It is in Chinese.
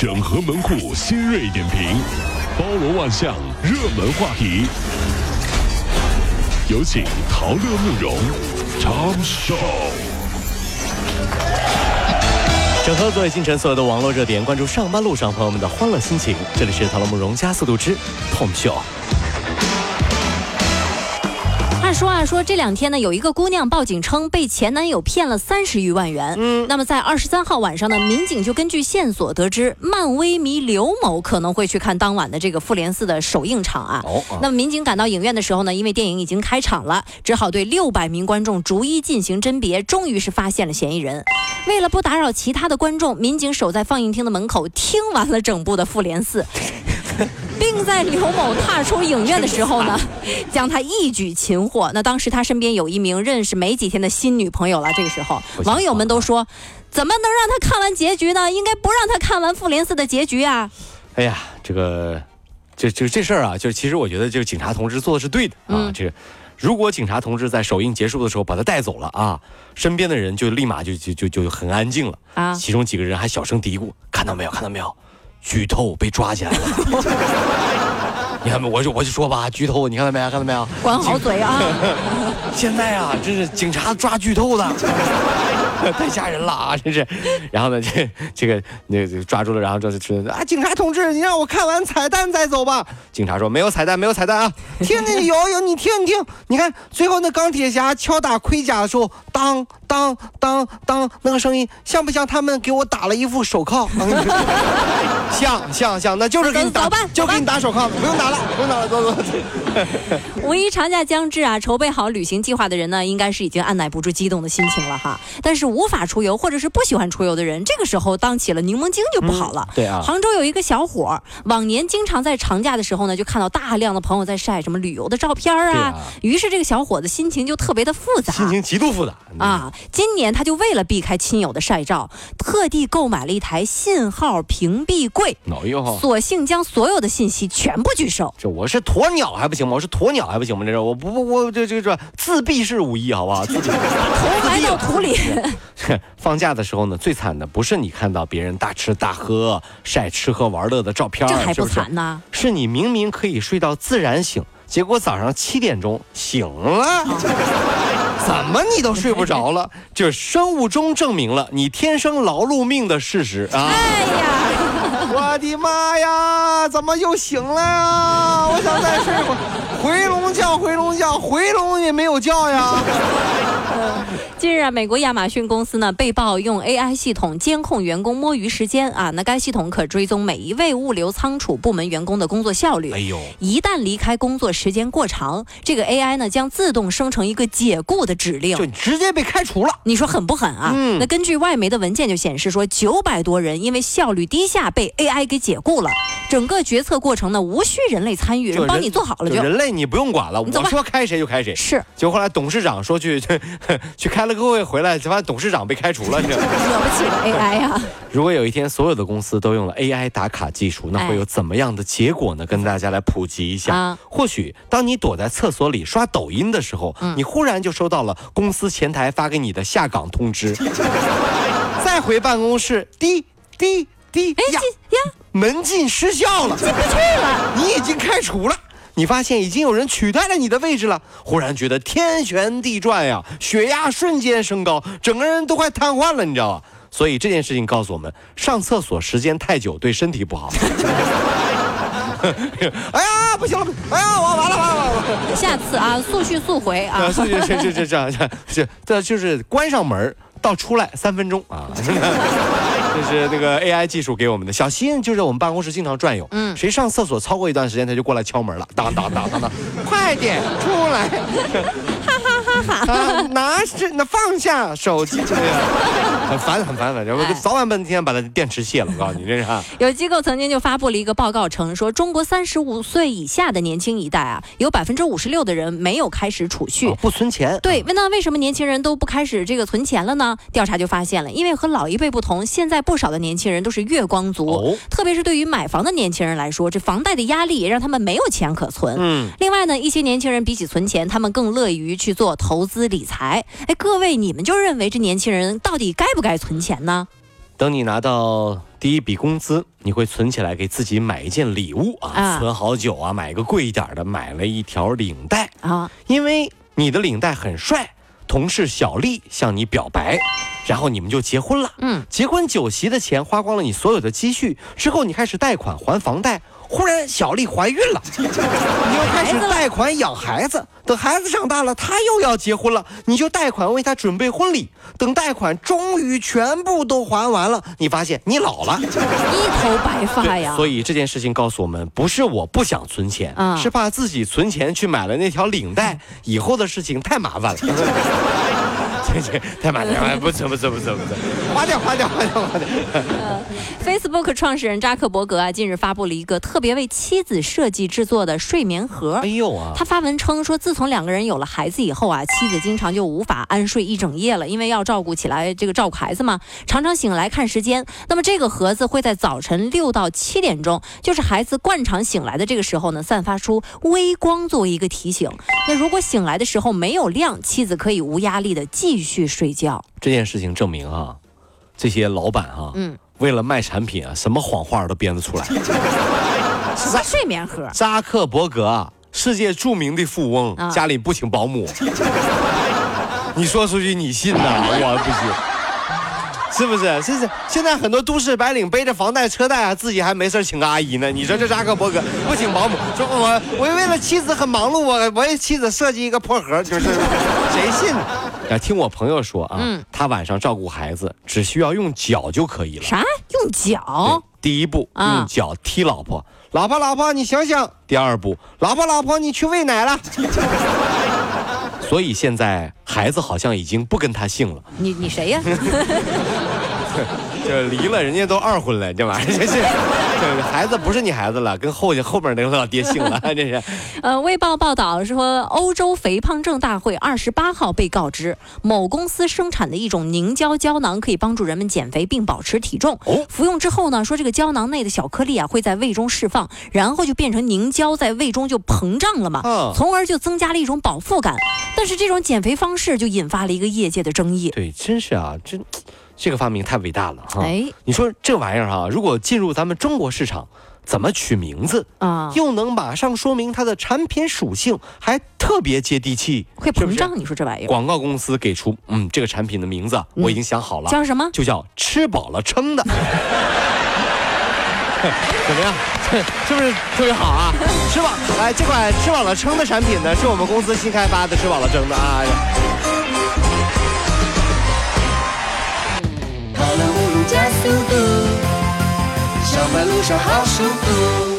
整合门户新锐点评，包罗万象，热门话题。有请陶乐慕容长寿。整合各位清晨所有的网络热点，关注上班路上朋友们的欢乐心情。这里是陶乐慕容加速度之 Tom Show。话说啊，说这两天呢，有一个姑娘报警称被前男友骗了三十余万元。嗯，那么在二十三号晚上呢，民警就根据线索得知，漫威迷刘某可能会去看当晚的这个复联四的首映场啊。哦。那么民警赶到影院的时候呢，因为电影已经开场了，只好对六百名观众逐一进行甄别，终于是发现了嫌疑人。为了不打扰其他的观众，民警守在放映厅的门口，听完了整部的复联四。并在刘某踏出影院的时候呢，将他一举擒获。那当时他身边有一名认识没几天的新女朋友了。这个时候，网友们都说：“怎么能让他看完结局呢？应该不让他看完复联四的结局啊！”哎呀，这个，就就这事儿啊，就其实我觉得这个警察同志做的是对的啊。这个，如果警察同志在首映结束的时候把他带走了啊，身边的人就立马就就就就很安静了啊。其中几个人还小声嘀咕：“看到没有？看到没有？”剧透被抓起来了，你看没？我就我就说吧，剧透，你看到没有？看到没有？管好嘴啊！现在啊，这是警察抓剧透的。太吓人了啊！真是，然后呢，这这个那抓住了，然后这是啊，警察同志，你让我看完彩蛋再走吧。警察说没有彩蛋，没有彩蛋啊！听听有有，你听你听，你看最后那钢铁侠敲打盔甲的时候，当当当当，那个声音像不像他们给我打了一副手铐？像像像，那就是给你打，就给你打手铐，不用打了，不用打了，走走。五一 长假将至啊，筹备好旅行计划的人呢，应该是已经按耐不住激动的心情了哈。但是无法出游或者是不喜欢出游的人，这个时候当起了柠檬精就不好了。对啊，杭州有一个小伙，往年经常在长假的时候呢，就看到大量的朋友在晒什么旅游的照片啊，于是这个小伙子心情就特别的复杂，心情极度复杂啊。今年他就为了避开亲友的晒照，特地购买了一台信号屏蔽柜，索性将所有的信息全部拒收。这我是鸵鸟还不行吗？我是鸵鸟还不行吗？这是我不不我这这这自闭式五一好不好？自己 头埋到土里。放假的时候呢，最惨的不是你看到别人大吃大喝、晒吃喝玩乐的照片，这还不惨呢？是你明明可以睡到自然醒，结果早上七点钟醒了，怎么你都睡不着了？就生物钟证明了你天生劳碌命的事实啊！哎呀，我的妈呀，怎么又醒了呀？我想再睡会儿，回笼觉，回笼觉，回笼也没有觉呀。近日啊，美国亚马逊公司呢被曝用 AI 系统监控员工摸鱼时间啊，那该系统可追踪每一位物流仓储部门员工的工作效率。哎呦，一旦离开工作时间过长，这个 AI 呢将自动生成一个解雇的指令，就直接被开除了。你说狠不狠啊？嗯。那根据外媒的文件就显示说，九百多人因为效率低下被 AI 给解雇了。整个决策过程呢无需人类参与，人帮你做好了就。人类你不用管了，我说开谁就开谁。是。就后来董事长说去 去 去开了个会回来。发现董事长被开除了，惹不起的 AI 呀！如果有一天所有的公司都用了 AI 打卡技术，那会有怎么样的结果呢？跟大家来普及一下。或许当你躲在厕所里刷抖音的时候，你忽然就收到了公司前台发给你的下岗通知。再回办公室，滴滴滴，哎呀呀，门禁失效了，进不去了，你已经开除了。你发现已经有人取代了你的位置了，忽然觉得天旋地转呀，血压瞬间升高，整个人都快瘫痪了，你知道吧？所以这件事情告诉我们，上厕所时间太久对身体不好。哎呀，不行了！哎呀，我完了完了完了！下次啊，速去速回啊！速去这这这这样这这就是关上门到出来三分钟啊。这是那个 AI 技术给我们的小新，就是我们办公室经常转悠。嗯，谁上厕所超过一段时间，他就过来敲门了。当当当当当，快点出来！啊，拿着那放下手机，很烦很烦，反正早晚半天把它电池卸了。我告诉你，这是。有机构曾经就发布了一个报告，称说中国三十五岁以下的年轻一代啊，有百分之五十六的人没有开始储蓄，不存钱。对，问那为什么年轻人都不开始这个存钱了呢？调查就发现了，因为和老一辈不同，现在不少的年轻人都是月光族，特别是对于买房的年轻人来说，这房贷的压力也让他们没有钱可存。嗯。另外呢，一些年轻人比起存钱，他们更乐于去做投资理财。哎，各位，你们就认为这年轻人到底该不该存钱呢？等你拿到第一笔工资，你会存起来给自己买一件礼物啊，啊存好久啊，买个贵一点的，买了一条领带，啊，因为你的领带很帅，同事小丽向你表白，然后你们就结婚了。嗯，结婚酒席的钱花光了你所有的积蓄之后，你开始贷款还房贷。忽然小丽怀孕了，你又开始贷款养孩子。等孩子长大了，他又要结婚了，你就贷款为他准备婚礼。等贷款终于全部都还完了，你发现你老了。一头白发呀。所以这件事情告诉我们，不是我不想存钱，嗯是怕自己存钱去买了那条领带，以后的事情太麻烦了。太麻烦了，不错不错不错不错，花掉花掉花掉花掉。Facebook 创始人扎克伯格啊，近日发布了一个特别为妻子设计制作的睡眠盒哎。呦啊！他发文称说，自从两个人有了孩子以后啊，妻子经常就无法安睡一整夜了，因为要照顾起来这个照顾孩子嘛，常常醒来看时间。那么这个盒子会在早晨六到七点钟，就是孩子惯常醒来的这个时候呢，散发出微光作为一个提醒。那如果醒来的时候没有亮，妻子可以无压力的继续睡觉。这件事情证明啊，这些老板啊，嗯，为了卖产品啊，什么谎话都编得出来。什么睡眠盒？扎克伯格啊，世界著名的富翁，啊家里不请保姆。你说出去你信呐？我不信。是不是？是是，现在很多都市白领背着房贷车贷啊，自己还没事请个阿姨呢。你说这扎克伯格不请保姆，说我我为了妻子很忙碌，我我为妻子设计一个破盒，就是 谁信呢？啊，听我朋友说啊，嗯他晚上照顾孩子只需要用脚就可以了。啥？用脚？第一步啊用脚踢老婆，老婆老婆你醒醒。第二步，老婆老婆你去喂奶了。所以现在孩子好像已经不跟他姓了，你你谁呀？这离了人家都二婚了，这玩意儿这是，这孩子不是你孩子了，跟后后边那个老爹姓了，这是。呃，《卫报》报道说，欧洲肥胖症大会二十八号被告知，某公司生产的一种凝胶胶囊可以帮助人们减肥并保持体重。哦服用之后呢，说这个胶囊内的小颗粒啊会在胃中释放，然后就变成凝胶，在胃中就膨胀了嘛，嗯从而就增加了一种饱腹感。但是这种减肥方式就引发了一个业界的争议。对，真是啊，这这个发明太伟大了哈。哎你说这玩意儿哈、如果进入咱们中国市场，怎么取名字？啊，又能马上说明它的产品属性，还特别接地气，会膨胀？你说这玩意儿广告公司给出，嗯，这个产品的名字我已经想好了，叫什么？就叫吃饱了撑的。怎么样？是不是特别好啊？吃饱，来，这款吃饱了撑的产品呢，是我们公司新开发的吃饱了撑的啊。跑了五路加速度，上班路上好舒服。